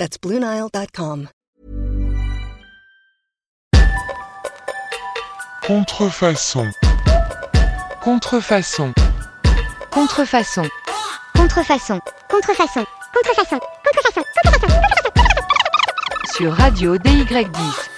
That's BlueNile.com. Contrefaçon. Contrefaçon. Contrefaçon. Contrefaçon. Contrefaçon. Contrefaçon. Contrefaçon. Sur Radio DY10.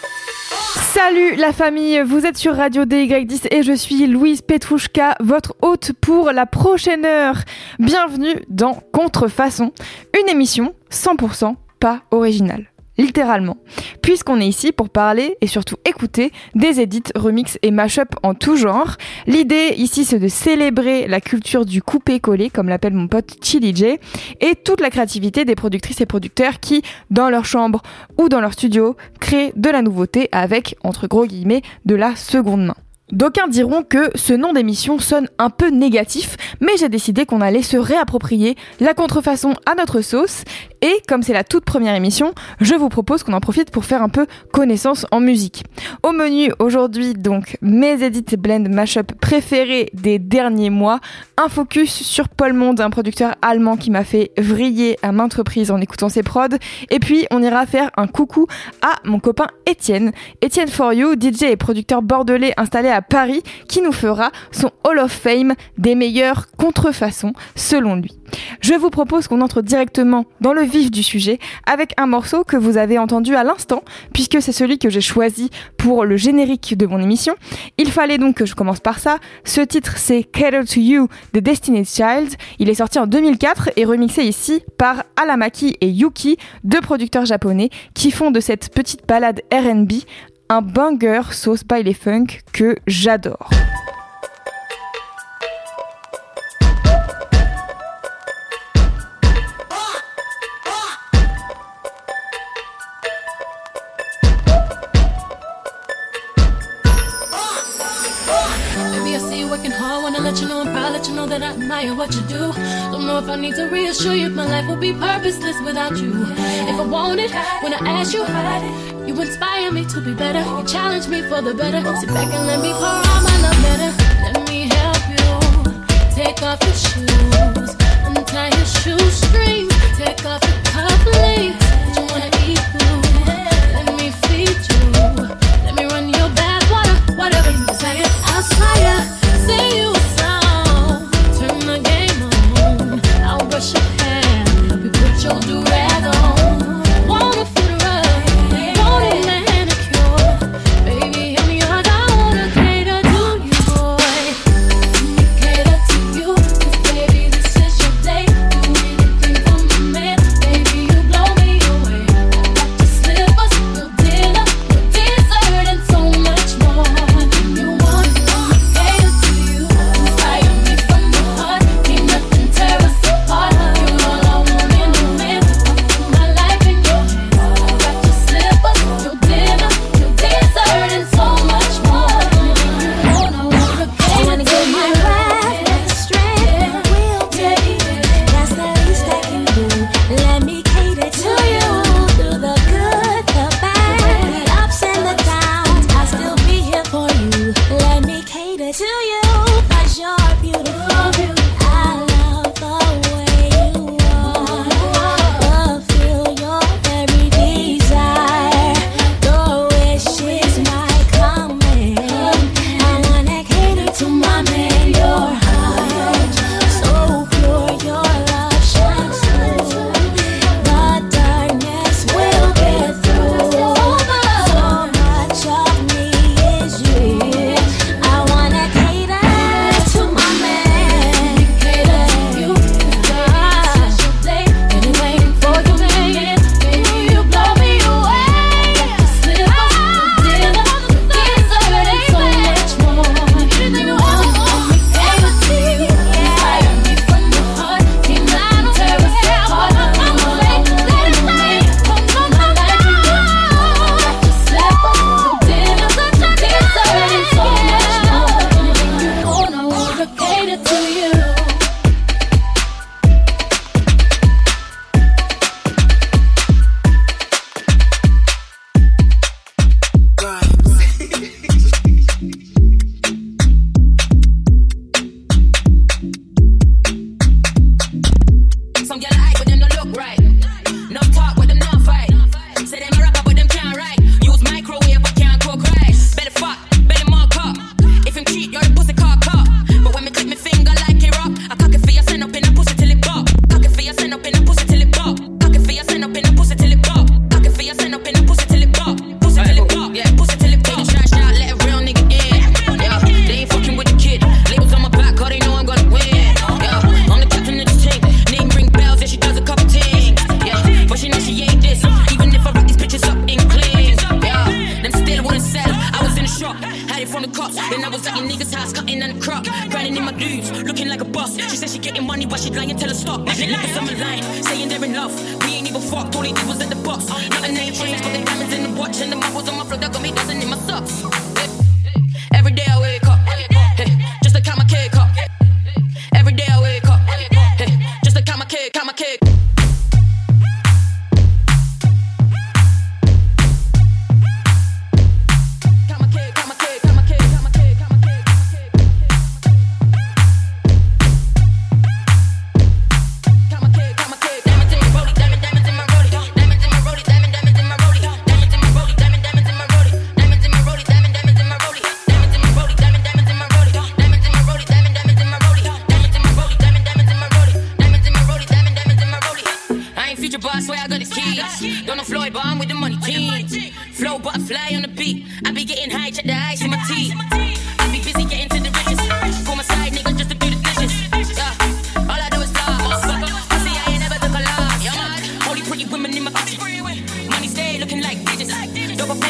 Salut la famille, vous êtes sur Radio DY10 et je suis Louise Petrouchka, votre hôte pour la prochaine heure. Bienvenue dans Contrefaçon, une émission 100% pas originale littéralement, puisqu'on est ici pour parler et surtout écouter des edits, remix et mash-up en tout genre. L'idée ici c'est de célébrer la culture du coupé-collé, comme l'appelle mon pote Chili J, et toute la créativité des productrices et producteurs qui, dans leur chambre ou dans leur studio, créent de la nouveauté avec, entre gros guillemets, de la seconde main. D'aucuns diront que ce nom d'émission sonne un peu négatif, mais j'ai décidé qu'on allait se réapproprier la contrefaçon à notre sauce. Et comme c'est la toute première émission, je vous propose qu'on en profite pour faire un peu connaissance en musique. Au menu aujourd'hui, donc, mes edits blend mashup préférés des derniers mois. Un focus sur Paul Monde, un producteur allemand qui m'a fait vriller à maintes reprises en écoutant ses prods. Et puis, on ira faire un coucou à mon copain Étienne. Étienne For You, DJ et producteur bordelais installé à Paris, qui nous fera son Hall of Fame des meilleures contrefaçons, selon lui. Je vous propose qu'on entre directement dans le vif du sujet avec un morceau que vous avez entendu à l'instant, puisque c'est celui que j'ai choisi pour le générique de mon émission. Il fallait donc que je commence par ça. Ce titre, c'est Cater to You de Destiny's Child. Il est sorti en 2004 et remixé ici par Alamaki et Yuki, deux producteurs japonais qui font de cette petite balade RB un banger sauce by les funk que j'adore. Let you know I'm proud. Let you know that I admire what you do. Don't know if I need to reassure you. My life would be purposeless without you. If I want it, when I ask you, you inspire me to be better. You challenge me for the better. Sit back and let me pour out my love letter. Let me help you. Take off your shoes. Untie your shoestrings. Take off your cufflinks. You wanna eat food? Let me feed you. Let me run your bath water. Whatever you desire. I'll try Sing you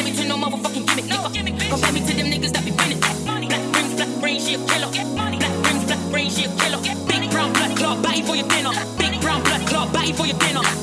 Me to no motherfucking gimmick, nigga. Compare me to them niggas that be winning. Black rims, black brain, she a killer. Black rims, black brain, she a killer. Big brown blood clot, batty for your dinner. Big brown blood clot, batty for your dinner.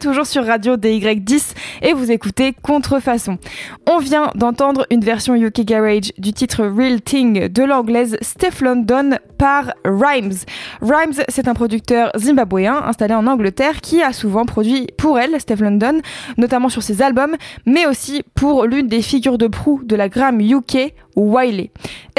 Toujours sur Radio DY10 et vous écoutez Contrefaçon. On vient d'entendre une version UK Garage du titre Real Thing de l'anglaise Steph London par Rhymes. Rhymes, c'est un producteur zimbabwéen installé en Angleterre qui a souvent produit pour elle, Steph London, notamment sur ses albums, mais aussi pour l'une des figures de proue de la Gram UK, Wiley.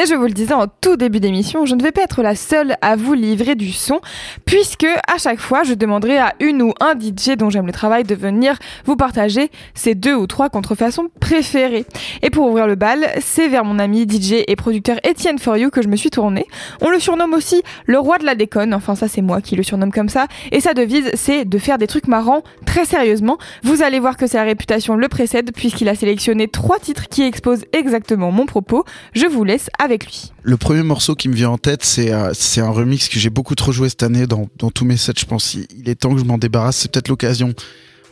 Et je vous le disais en tout début d'émission, je ne vais pas être la seule à vous livrer du son, puisque à chaque fois, je demanderai à une ou un DJ dont j'aime le travail de venir vous partager ses deux ou trois contrefaçons préférées. Et pour ouvrir le bal, c'est vers mon ami DJ et producteur Etienne For You que je me suis tournée. On le surnomme aussi le roi de la déconne, enfin ça c'est moi qui le surnomme comme ça, et sa devise c'est de faire des trucs marrants très sérieusement. Vous allez voir que sa réputation le précède puisqu'il a sélectionné trois titres qui exposent exactement mon propos. Je vous laisse avec lui. Le premier morceau qui me vient en tête, c'est euh, c'est un remix que j'ai beaucoup trop joué cette année dans, tous mes sets. Je pense il, est temps que je m'en débarrasse. C'est peut-être l'occasion,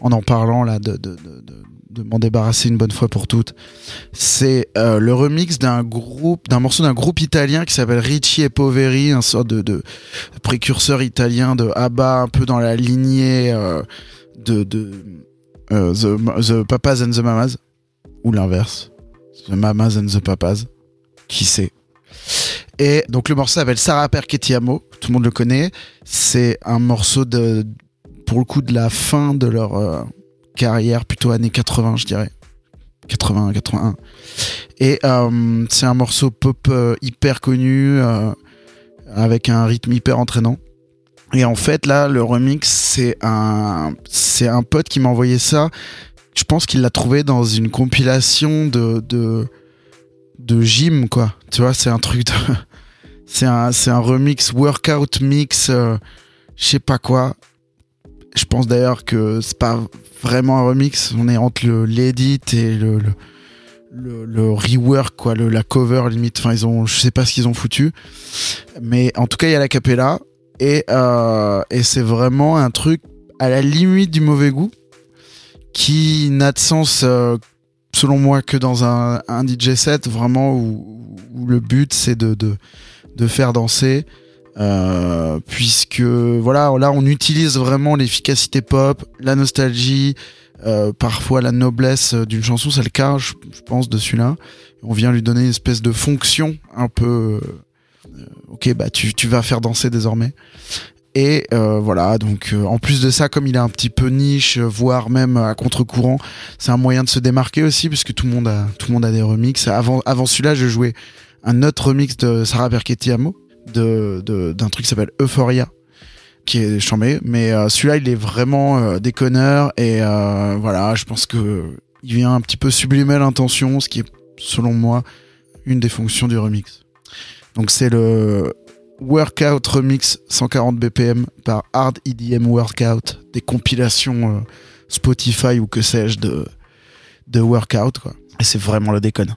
en en parlant là, de, de m'en débarrasser une bonne fois pour toutes. C'est euh, le remix d'un groupe, d'un morceau d'un groupe italien qui s'appelle Ricci e Poveri, un sort de, de précurseur italien de ABBA, un peu dans la lignée euh, de, de euh, the, the Papas and the Mamas, ou l'inverse, The Mamas and the Papas, qui sait? Et donc le morceau s'appelle Sarah Perchetiamo, tout le monde le connaît. C'est un morceau de, pour le coup, de la fin de leur euh, carrière, plutôt années 80, je dirais. 80, 81. Et euh, c'est un morceau pop euh, hyper connu, euh, avec un rythme hyper entraînant. Et en fait, là, le remix, c'est un, c'est un pote qui m'a envoyé ça. Je pense qu'il l'a trouvé dans une compilation de, de, de gym, quoi. Tu vois, c'est un truc de, c'est un, c'est un remix workout mix, je sais pas quoi. Je pense d'ailleurs que c'est pas vraiment un remix. On est entre le l'edit et le, le, rework, quoi, la cover limite. Enfin, ils ont, je sais pas ce qu'ils ont foutu. Mais en tout cas, il y a la capella. Et, euh, c'est vraiment un truc à la limite du mauvais goût qui n'a de sens, euh, selon moi, que dans un, DJ set, vraiment où, le but c'est de faire danser. Euh, puisque voilà, là on utilise vraiment l'efficacité pop, la nostalgie, euh, parfois la noblesse d'une chanson, c'est le cas, je, pense, de celui-là. On vient lui donner une espèce de fonction un peu. euh, ok, bah tu, tu vas faire danser désormais. Et euh, voilà, donc euh, en plus de ça, comme il est un petit peu niche, voire même à contre-courant, c'est un moyen de se démarquer aussi, puisque tout le monde a, tout le monde a des remixes. Avant, avant celui-là, je jouais un autre remix de Sarah Perchetti d'un truc qui s'appelle Euphoria, qui est chambé. Mais euh, celui-là, il est vraiment euh, déconneur, et euh, voilà, je pense que il vient un petit peu sublimer l'intention, ce qui est, selon moi, une des fonctions du remix. Donc c'est le Workout Remix 140 BPM par Hard EDM Workout, des compilations Spotify ou que sais-je de, de workout quoi. Et c'est vraiment le déconne.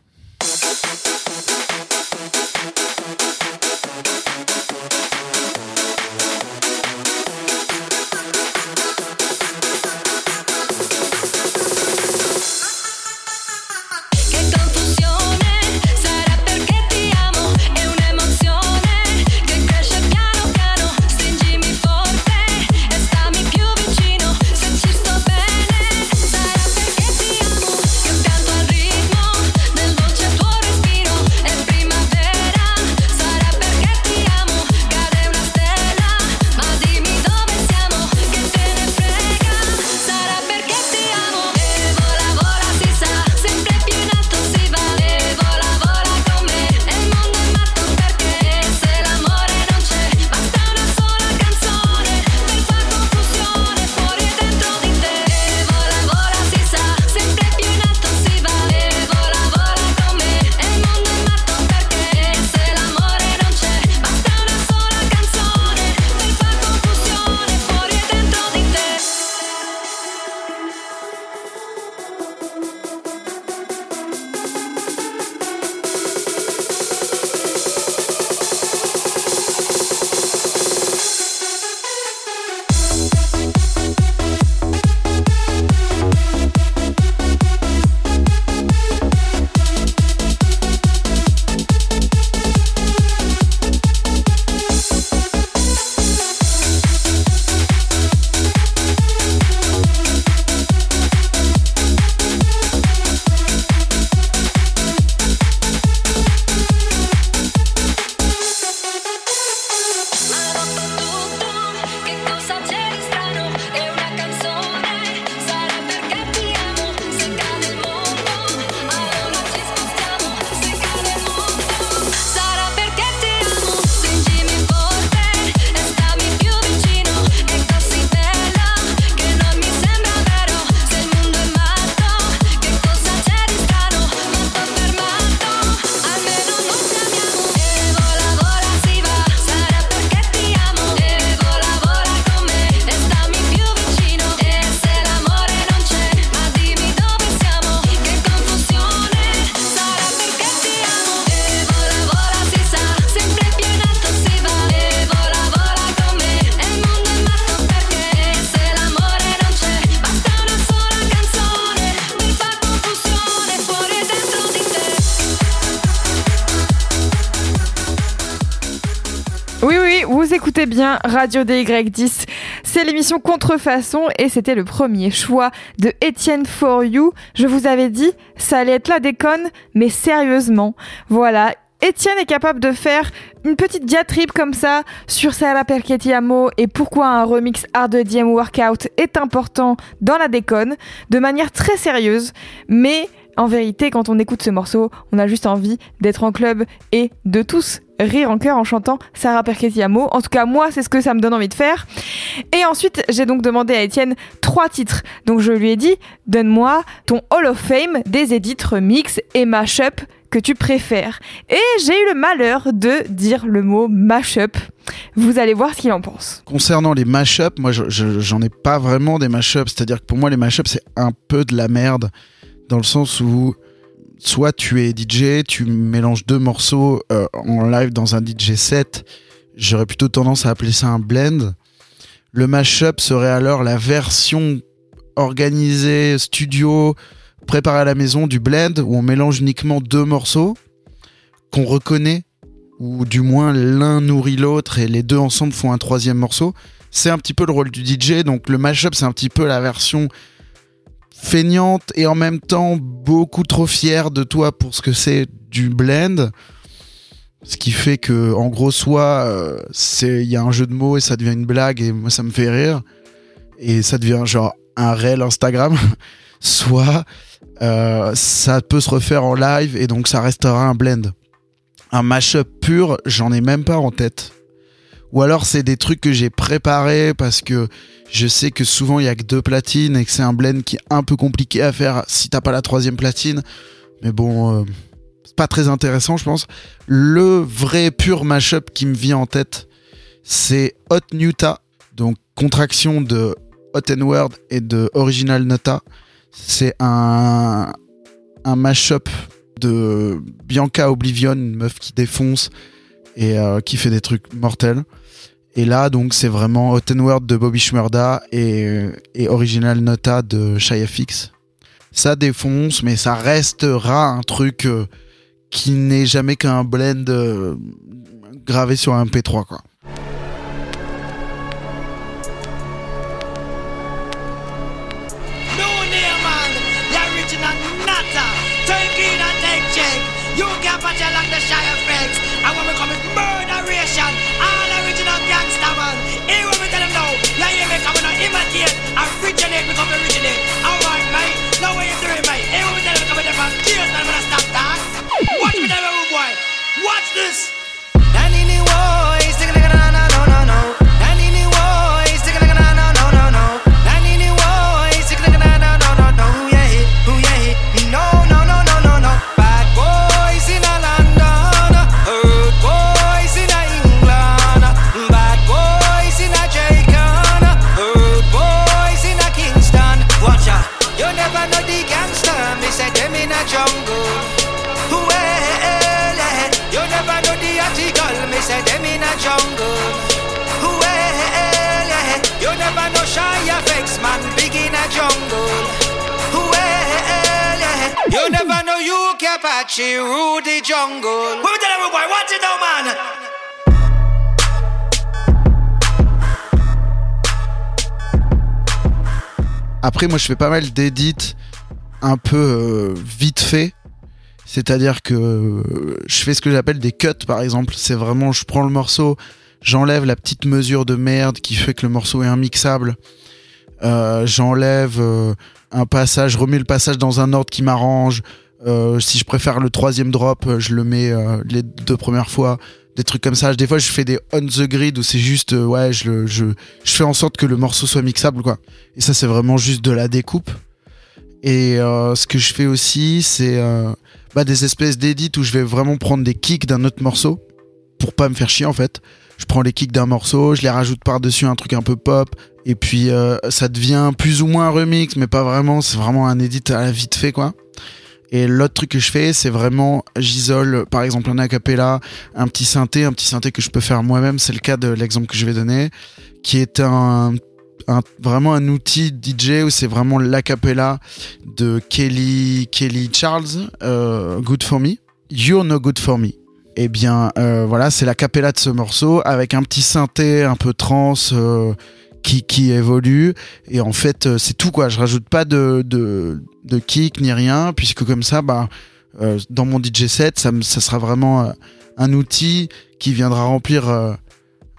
Bien Radio DY10. C'est l'émission Contrefaçon et c'était le premier choix de Étienne For You. Je vous avais dit, ça allait être la déconne, mais sérieusement. Voilà. Étienne est capable de faire une petite diatribe comme ça sur Sarah Perchetti Amo et pourquoi un remix hard DM workout est important dans la déconne de manière très sérieuse, mais en vérité, quand on écoute ce morceau, on a juste envie d'être en club et de tous rire en chœur en chantant Sarah Perchetti Amo. En tout cas, moi, c'est ce que ça me donne envie de faire. Et ensuite, j'ai donc demandé à Étienne trois titres. Donc je lui ai dit, donne-moi ton Hall of Fame des edits remix et mashup que tu préfères. Et j'ai eu le malheur de dire le mot mashup. Vous allez voir ce qu'il en pense. Concernant les mashups, moi je- je- j'en ai pas vraiment des mashups. C'est-à-dire que pour moi les mashups c'est un peu de la merde dans le sens où soit tu es DJ, tu mélanges deux morceaux euh, en live dans un DJ set, J'aurais plutôt tendance à appeler ça un blend. Le mashup serait alors la version organisée, studio, préparée à la maison du blend, où on mélange uniquement deux morceaux qu'on reconnaît, ou du moins l'un nourrit l'autre et les deux ensemble font un troisième morceau. C'est un petit peu le rôle du DJ, donc le mashup c'est un petit peu la version feignante et en même temps beaucoup trop fière de toi pour ce que c'est du blend. Ce qui fait que, en gros, soit euh, il y a un jeu de mots et ça devient une blague et moi ça me fait rire et ça devient genre un réel Instagram, soit euh, ça peut se refaire en live et donc ça restera un blend. Un mashup pur, j'en ai même pas en tête. Ou alors c'est des trucs que j'ai préparés parce que je sais que souvent il y a que deux platines et que c'est un blend qui est un peu compliqué à faire si t'as pas la troisième platine. Mais bon, euh, c'est pas très intéressant je pense. Le vrai pur mashup qui me vient en tête, c'est Hot Nuta, donc contraction de Hot N Word et de Original Nota. C'est un, un mashup de Bianca Oblivion, une meuf qui défonce et euh, qui fait des trucs mortels. Et là, donc, c'est vraiment Hot N Word de Bobby Shmurda et, Original Nota de Shia Fix. Ça défonce, mais ça restera un truc euh, qui n'est jamais qu'un blend euh, gravé sur un MP3, quoi. Out imitate, originate, become originate. Alright, mate. Now what you doing, mate? Here when we tell them coming there from tears, man, when I stop that. Watch me there, boy. Watch this. Apache rule the jungle. We tell every boy, watch it now, man. Après, moi, je fais pas mal d'édits un peu euh, vite fait. C'est-à-dire que euh, je fais ce que j'appelle des cuts, par exemple. C'est vraiment, je prends le morceau, j'enlève la petite mesure de merde qui fait que le morceau est immixable. Euh, j'enlève euh, un passage, je remets le passage dans un ordre qui m'arrange. Euh, si je préfère le troisième drop, euh, je le mets euh, les deux premières fois. Des trucs comme ça. Des fois, je fais des on the grid où c'est juste, ouais, je, je, je fais en sorte que le morceau soit mixable, quoi. Et ça, c'est vraiment juste de la découpe. Et ce que je fais aussi, c'est bah, des espèces d'édits où je vais vraiment prendre des kicks d'un autre morceau pour pas me faire chier en fait. Je prends les kicks d'un morceau, je les rajoute par-dessus un truc un peu pop, et puis ça devient plus ou moins un remix, mais pas vraiment, c'est vraiment un edit à la vite fait quoi. Et l'autre truc que je fais, c'est vraiment, j'isole par exemple un acapella, un petit synthé, un petit synthé que je peux faire moi-même, c'est le cas de l'exemple que je vais donner, qui est vraiment un outil DJ où c'est vraiment l'acapella de Kelly, Kelly Charles, euh, Good For Me. You're No Good For Me. Eh bien, euh, voilà, c'est la capella de ce morceau avec un petit synthé un peu trans euh, qui, qui évolue. Et en fait, euh, c'est tout quoi. Je rajoute pas de, de, de kick ni rien, puisque comme ça, bah, euh, dans mon DJ set, ça, ça sera vraiment euh, un outil qui viendra remplir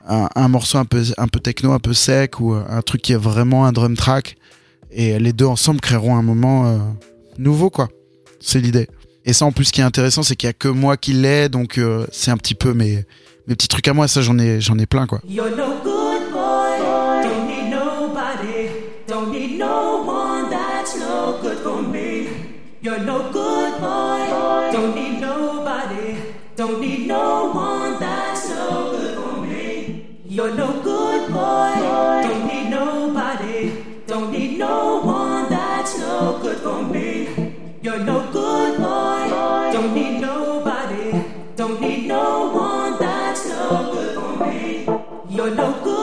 un, morceau un peu, un peu techno, un peu sec ou un truc qui est vraiment un drum track. Et les deux ensemble créeront un moment nouveau, quoi. C'est l'idée. Et ça, en plus, ce qui est intéressant, c'est qu'il y a que moi qui l'ai, donc c'est un petit peu mes, mes petits trucs à moi. Ça, j'en ai, j'en ai plein, quoi. You're no good boy. Don't need nobody. Don't need no one that's no good for me. You're no good boy. Don't need nobody. Don't need no one that's no good for me. You're no good boy. Don't need nobody. Don't need no one that's no good for me. You're no good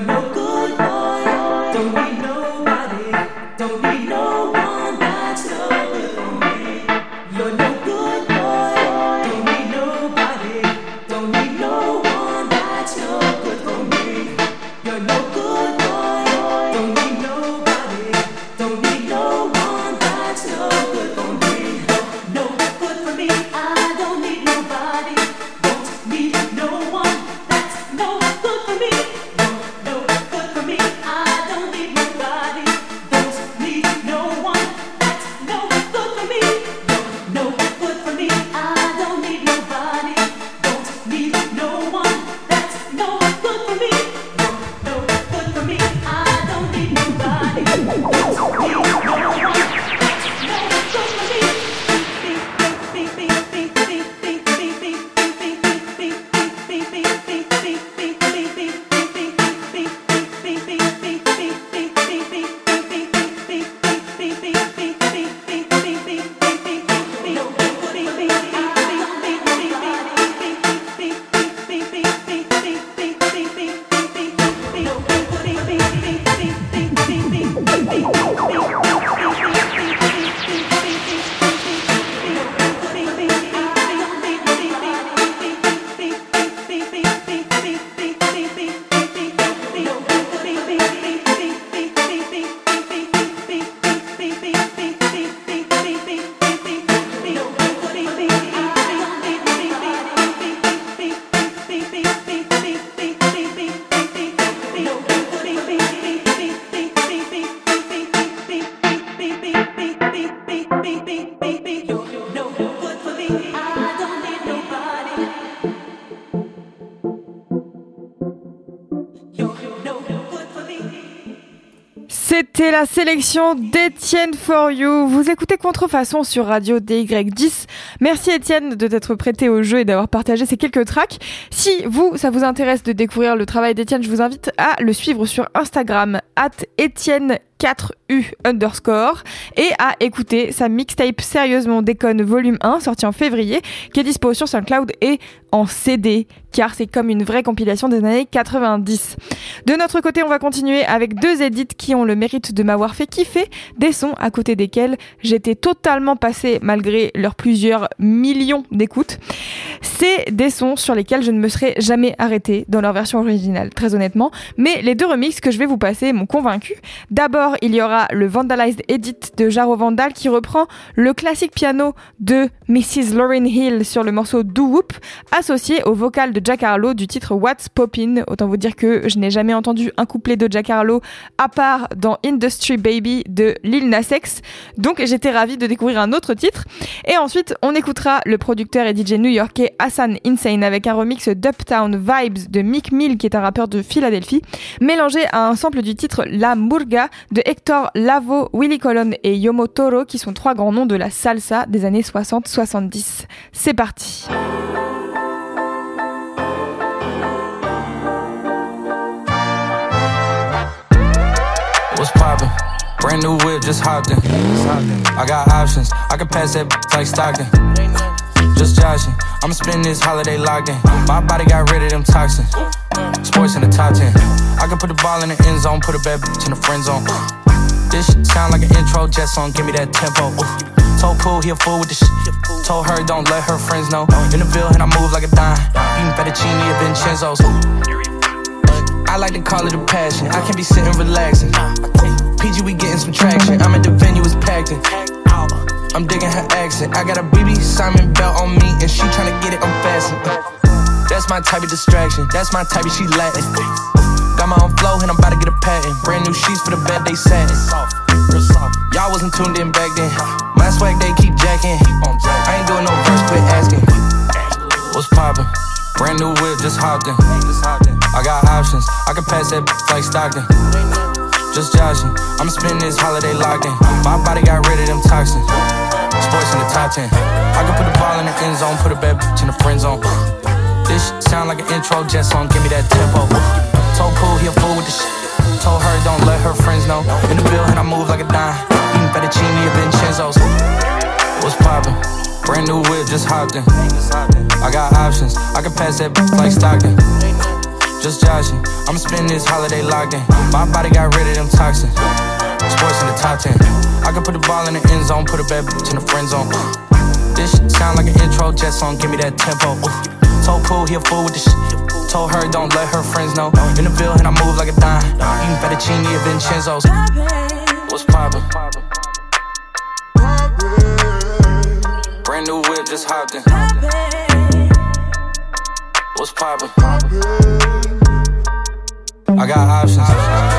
good d'Étienne For You. Vous écoutez Contrefaçon sur Radio DY10. Merci Étienne de t'être prêté au jeu et d'avoir partagé ces quelques tracks. Si vous, ça vous intéresse de découvrir le travail d'Étienne, je vous invite à le suivre sur Instagram, at Étienne 4U underscore et à écouter sa mixtape Sérieusement Déconne volume 1 sorti en février qui est dispo sur SoundCloud et en CD car c'est comme une vraie compilation des années 90. De notre côté, on va continuer avec deux édits qui ont le mérite de m'avoir fait kiffer, des sons à côté desquels j'étais totalement passé malgré leurs plusieurs millions d'écoutes. C'est des sons sur lesquels je ne me serais jamais arrêté dans leur version originale, très honnêtement, mais les deux remixes que je vais vous passer m'ont convaincu. D'abord, il y aura le Vandalized Edit de Jaro Vandal qui reprend le classique piano de Mrs. Lauryn Hill sur le morceau Do Whoop, associé au vocal de Jack Harlow du titre What's Poppin'. Autant vous dire que je n'ai jamais entendu un couplet de Jack Harlow à part dans Industry Baby de Lil Nas X. Donc j'étais ravie de découvrir un autre titre. Et ensuite, on écoutera le producteur et DJ new-yorkais Hassan Insane avec un remix d'Uptown Vibes de Mick Mill qui est un rappeur de Philadelphie, mélangé à un sample du titre La Murga de Hector Lavo, Willy Colon et Yomo Toro qui sont trois grands noms de la salsa des années 60-70. C'est parti. What's poppin'? Brand new whip, just hopped in. I got options, I can pass that like Stockton. Just joshing, I'ma spend this holiday locked in. My body got rid of them toxins. Sports in the top 10. I can put the ball in the end zone, put a bad bitch in the friend zone. This shit sound like an intro jet song, give me that tempo. Told Pooh he a fool with the shit. Told her don't let her friends know. In the Ville and I move like a dime. Eating fettuccine at Vincenzo's. I like to call it a passion. I can be sitting relaxing. PG, we getting some traction. I'm at the venue, it's packed in. I'm digging her accent. I got a BB Simon belt on me, and she tryna get it, I'm. That's my type of distraction. That's my type of she Latin. Got my own flow, and I'm about to get a patent. Brand new sheets for the bed, they satin. Y'all wasn't tuned in back then. My swag, they keep jacking. I ain't doing no verse, quit asking. What's poppin'? Brand new whip, just hopped in. I got options, I can pass that like Stockton. Just joshing, I'ma spend this holiday locked in. My body got rid of them toxins. Sports in the top 10. I can put the ball in the end zone, put a bad bitch in the friend zone. This sound like an intro jet song, give me that tempo. Told Cool he a fool with the shit. Told her don't let her friends know. In the building, I move like a dime. Eating fettuccine at Vincenzo's. What's poppin'? Brand new whip, just hopped in. I got options, I can pass that like Stockton. Just joshing, I'ma spend this holiday locked in. My body got rid of them toxins. Sports in the top 10. I can put the ball in the end zone, put a bad bitch in the friend zone. This sound like an intro jet song, give me that tempo. So cool, he a fool with the shit. Told her don't let her friends know. In the Ville and I move like a dime. Eating fettuccine and Vincenzo's. What's poppin'? Brand new whip, just hopped in. What's poppin'? I got options.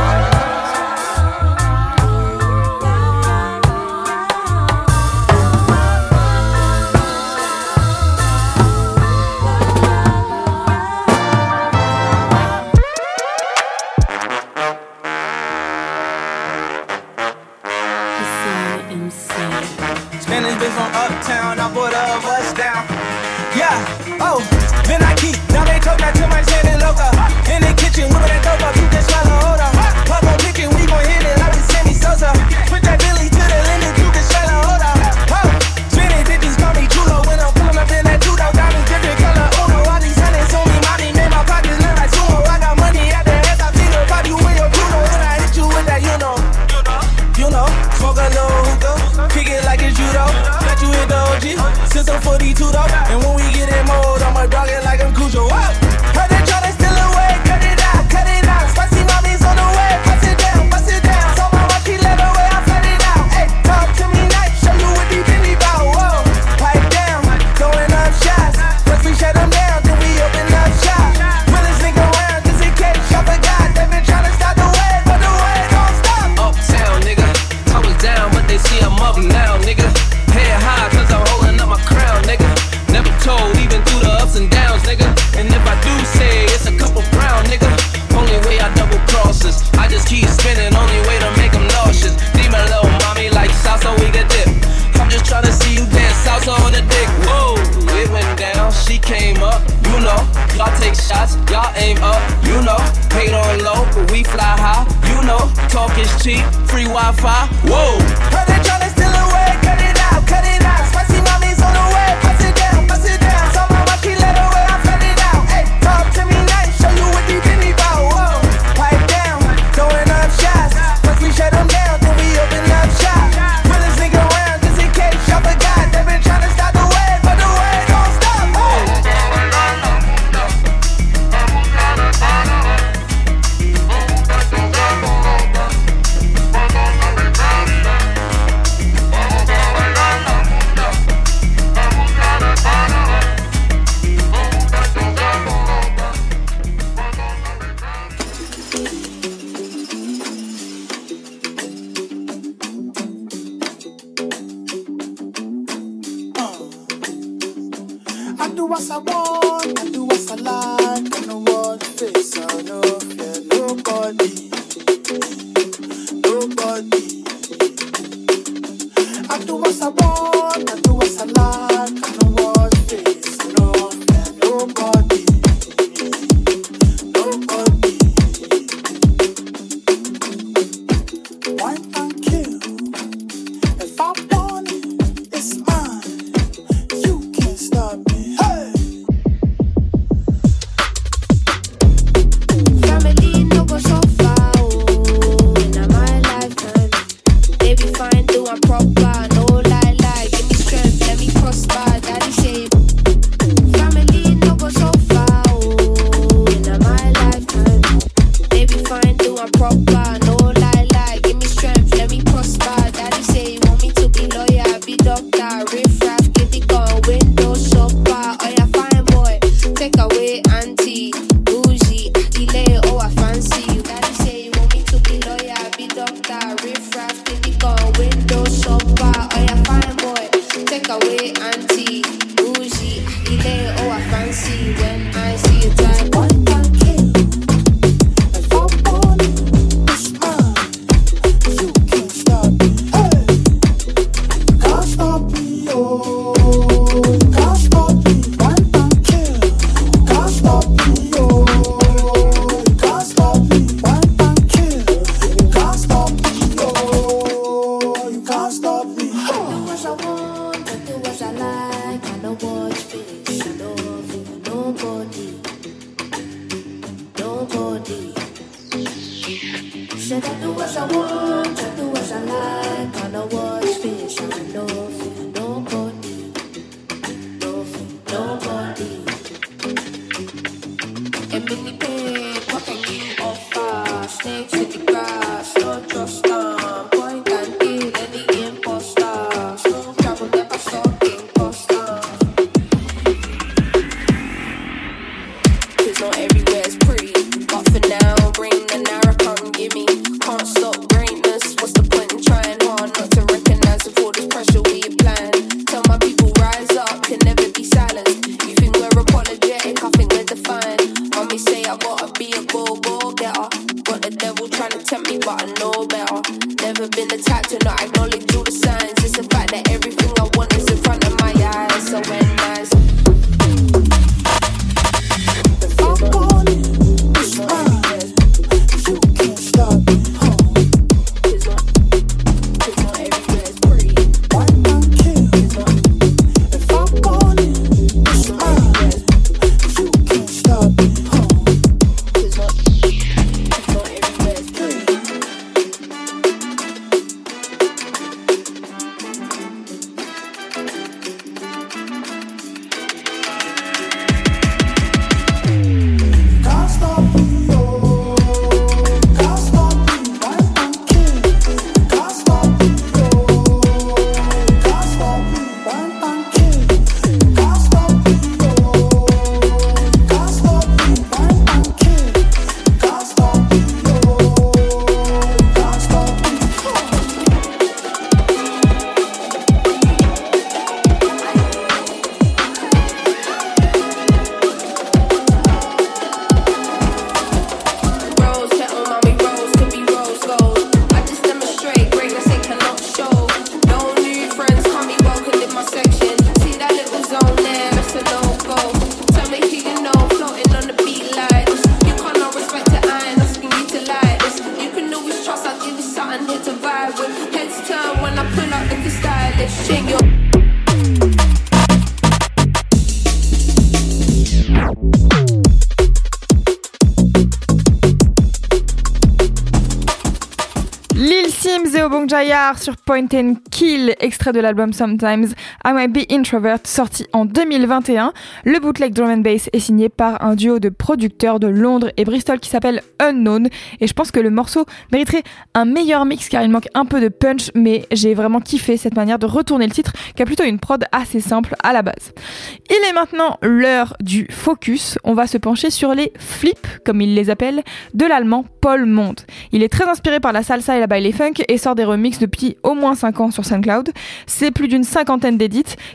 Sur Point and Kill, extrait de l'album Sometimes I Might Be Introvert, sorti en 2021. Le bootleg drum and bass est signé par un duo de producteurs de Londres et Bristol qui s'appelle Unknown. Et je pense que le morceau mériterait un meilleur mix car il manque un peu de punch, mais j'ai vraiment kiffé cette manière de retourner le titre qui a plutôt une prod assez simple à la base. Il est maintenant l'heure du focus. On va se pencher sur les flips, comme ils les appellent, de l'allemand Paul Monde. Il est très inspiré par la salsa et la baile funk et sort des remixes depuis au moins 5 ans sur SoundCloud. C'est plus d'une cinquantaine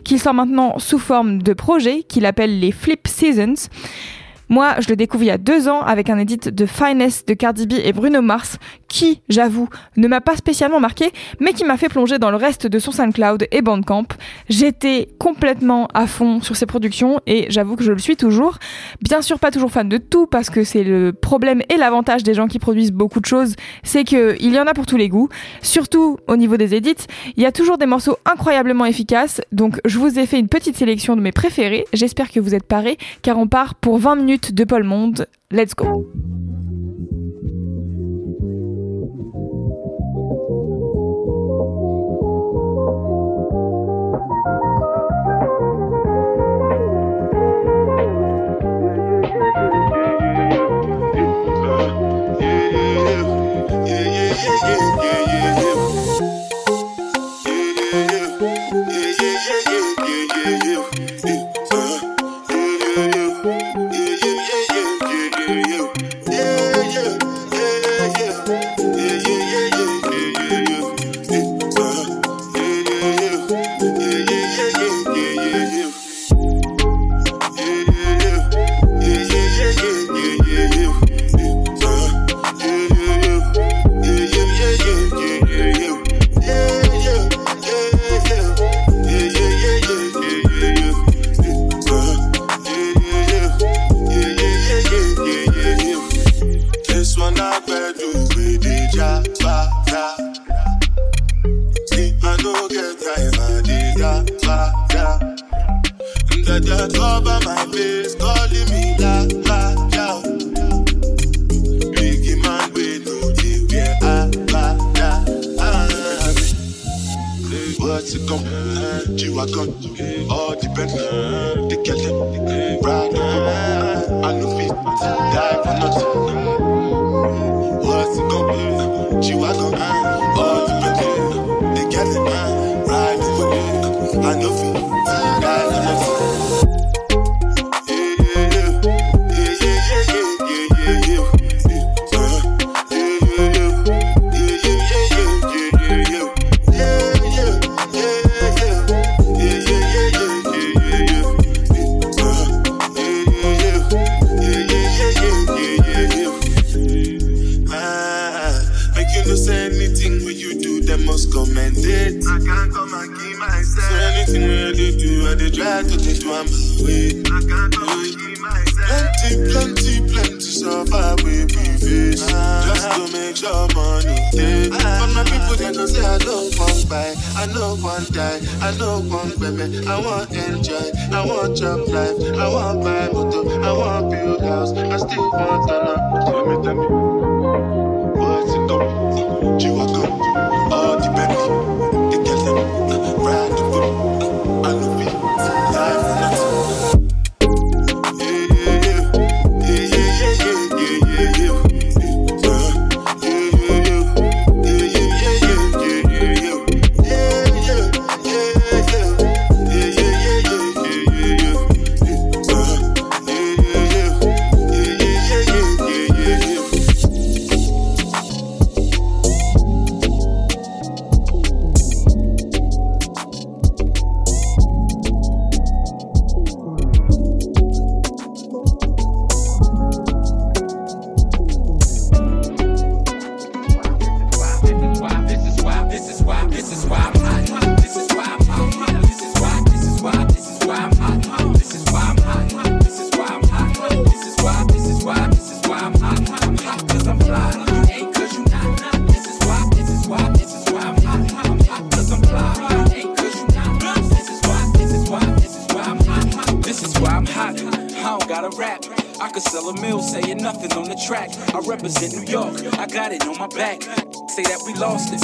qu'il sort maintenant sous forme de projets qu'il appelle les Flip Seasons. Moi, je le découvre il y a deux ans avec un edit de Finest de Cardi B et Bruno Mars, qui, j'avoue, ne m'a pas spécialement marqué, mais qui m'a fait plonger dans le reste de son SoundCloud et Bandcamp. J'étais complètement à fond sur ses productions et j'avoue que je le suis toujours. Bien sûr, pas toujours fan de tout parce que c'est le problème et l'avantage des gens qui produisent beaucoup de choses, c'est qu'il y en a pour tous les goûts. Surtout au niveau des edits, il y a toujours des morceaux incroyablement efficaces. Donc, je vous ai fait une petite sélection de mes préférés. J'espère que vous êtes parés car on part pour 20 minutes de Paul Monde. Let's go.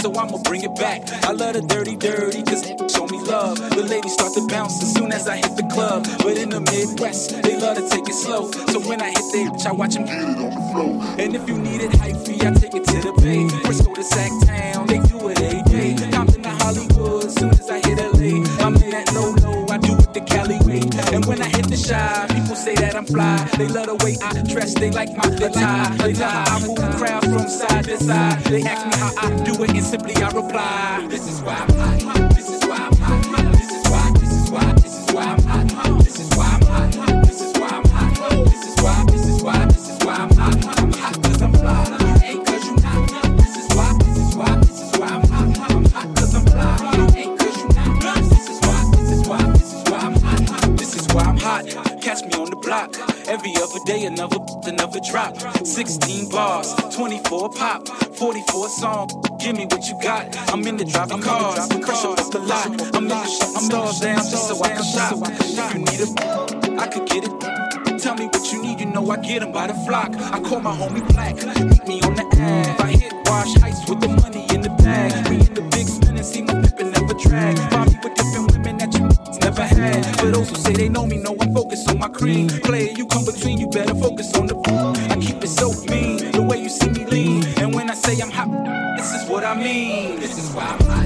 so I'ma bring it back. I love the dirty, dirty, cause show me love. The ladies start to bounce as soon as I hit the club. But in the Midwest, they love to take it slow. So when I hit the bitch, I watch them get it on the floor. And if you need it hyphy, I take it to the bay. First go to Sac Town, they do it every day. Compton to Hollywood, soon as I hit LA. I'm in that low low, I do it the Cali way. And when I hit the shy, people say that I'm fly. They love the way I dress, they like my attire. They love how I move the crowd from side to side. They ask we black. Meet me on the app. I hit wash heights with the money in the bag. We in the big spin and see my pippin' never drag. Find me with different women that you never had. But those who say they know me, know I focus on my cream. Player, you come between, you better focus on the food. I keep it so mean, the way you see me lean. And when I say I'm hot, this is what I mean. This is why I'm hot.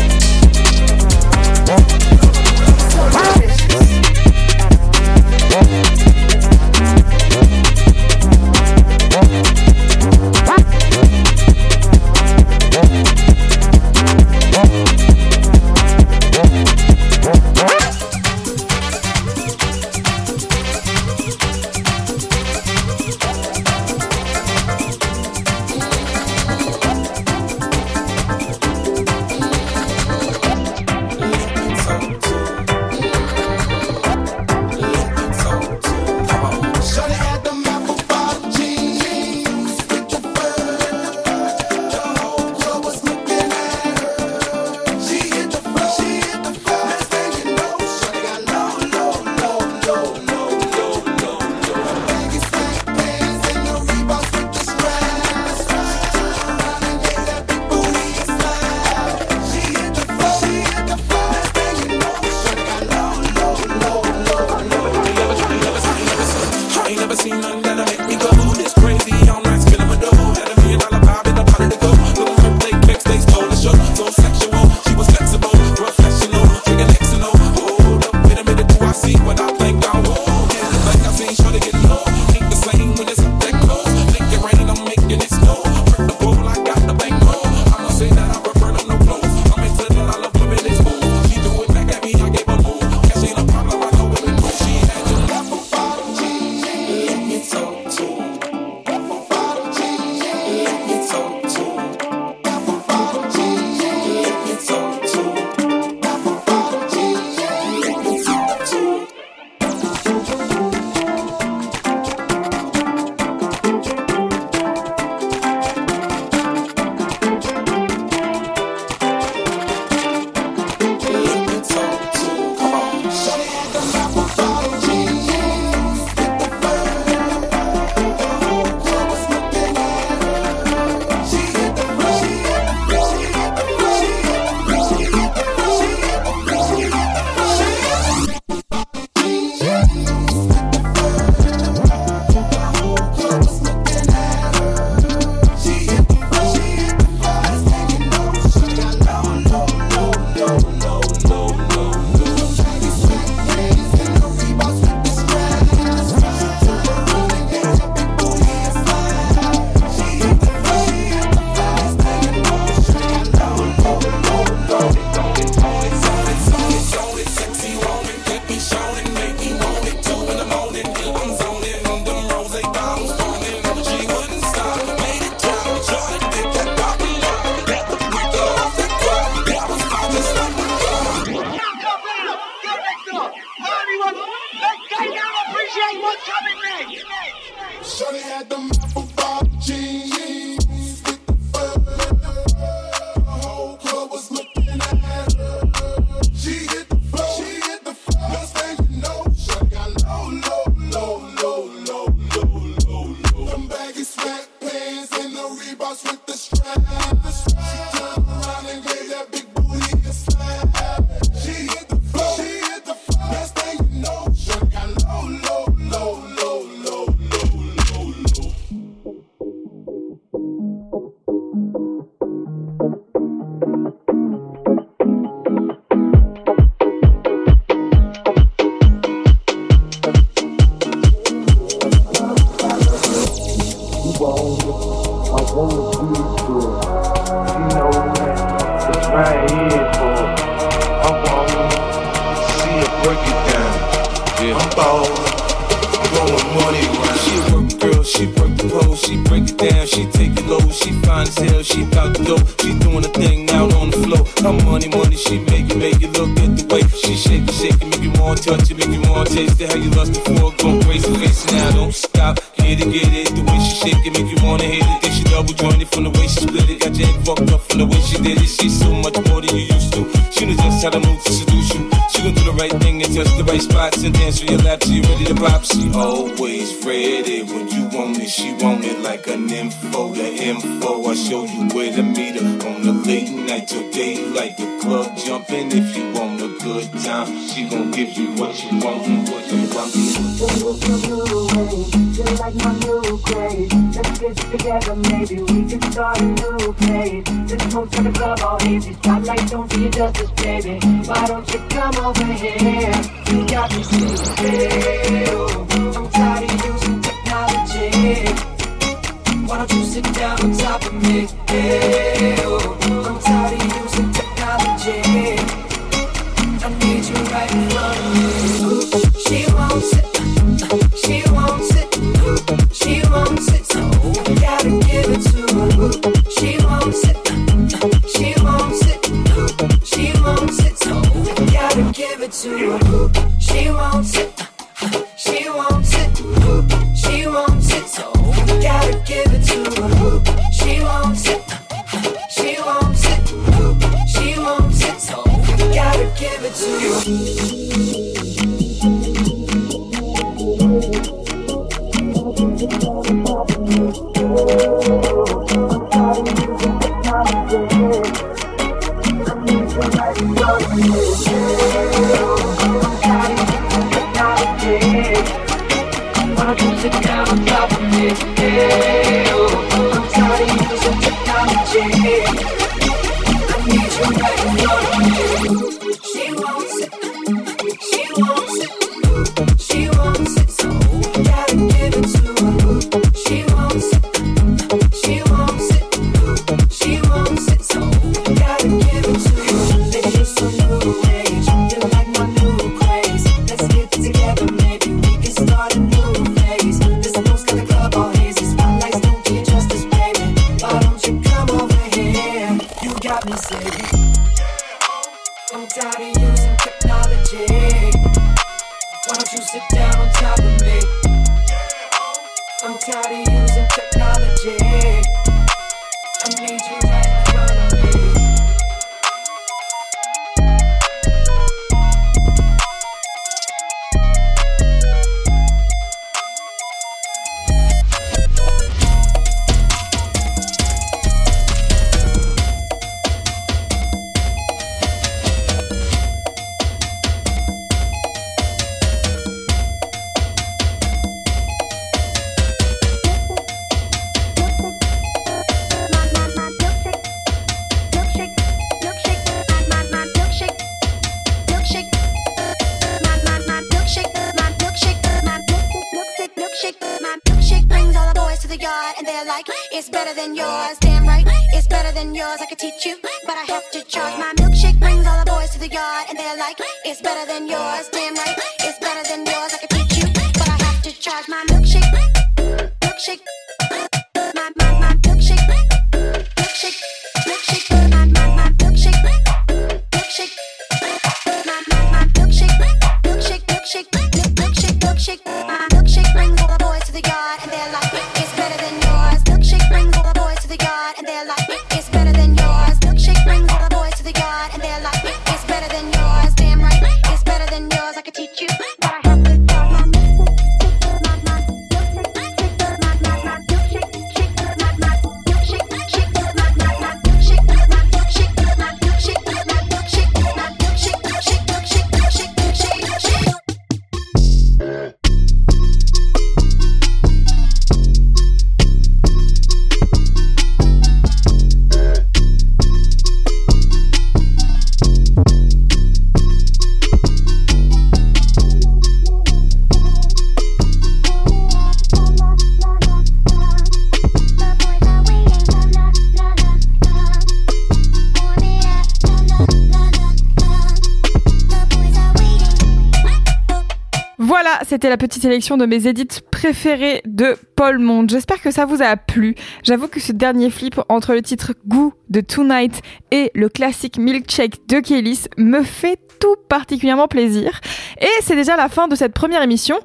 c'était la petite sélection de mes édits préférés de Paul Monde. J'espère que ça vous a plu. J'avoue que ce dernier flip entre le titre Goût de Tonight et le classique Milkshake de Kélis me fait tout particulièrement plaisir. Et c'est déjà la fin de cette première émission.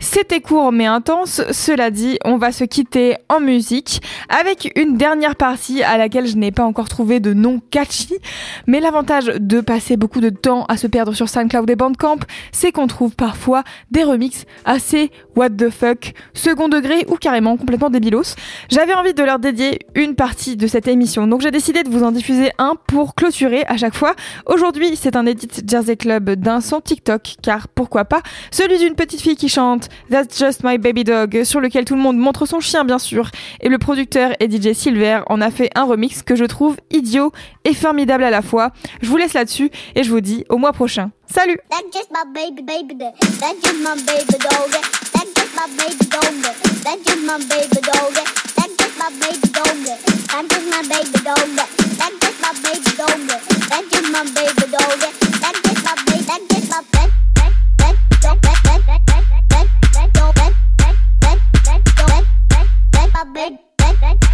C'était court mais intense. Cela dit, on va se quitter en musique avec une dernière partie à laquelle je n'ai pas encore trouvé de nom catchy. Mais l'avantage de passer beaucoup de temps à se perdre sur SoundCloud et Bandcamp, c'est qu'on trouve parfois des remixes assez what the fuck, second degré ou carrément complètement débilos. J'avais envie de leur dédier une partie de cette émission, donc j'ai décidé de vous en diffuser un pour clôturer à chaque fois. Aujourd'hui, c'est un edit Jersey Club d'un son TikTok, car pourquoi pas, celui d'une petite fille qui chante That's Just My Baby Dog, sur lequel tout le monde montre son chien bien sûr, et le producteur et DJ Silver en a fait un remix que je trouve idiot et formidable à la fois. Je vous laisse là-dessus et je vous dis au mois prochain. Salut That's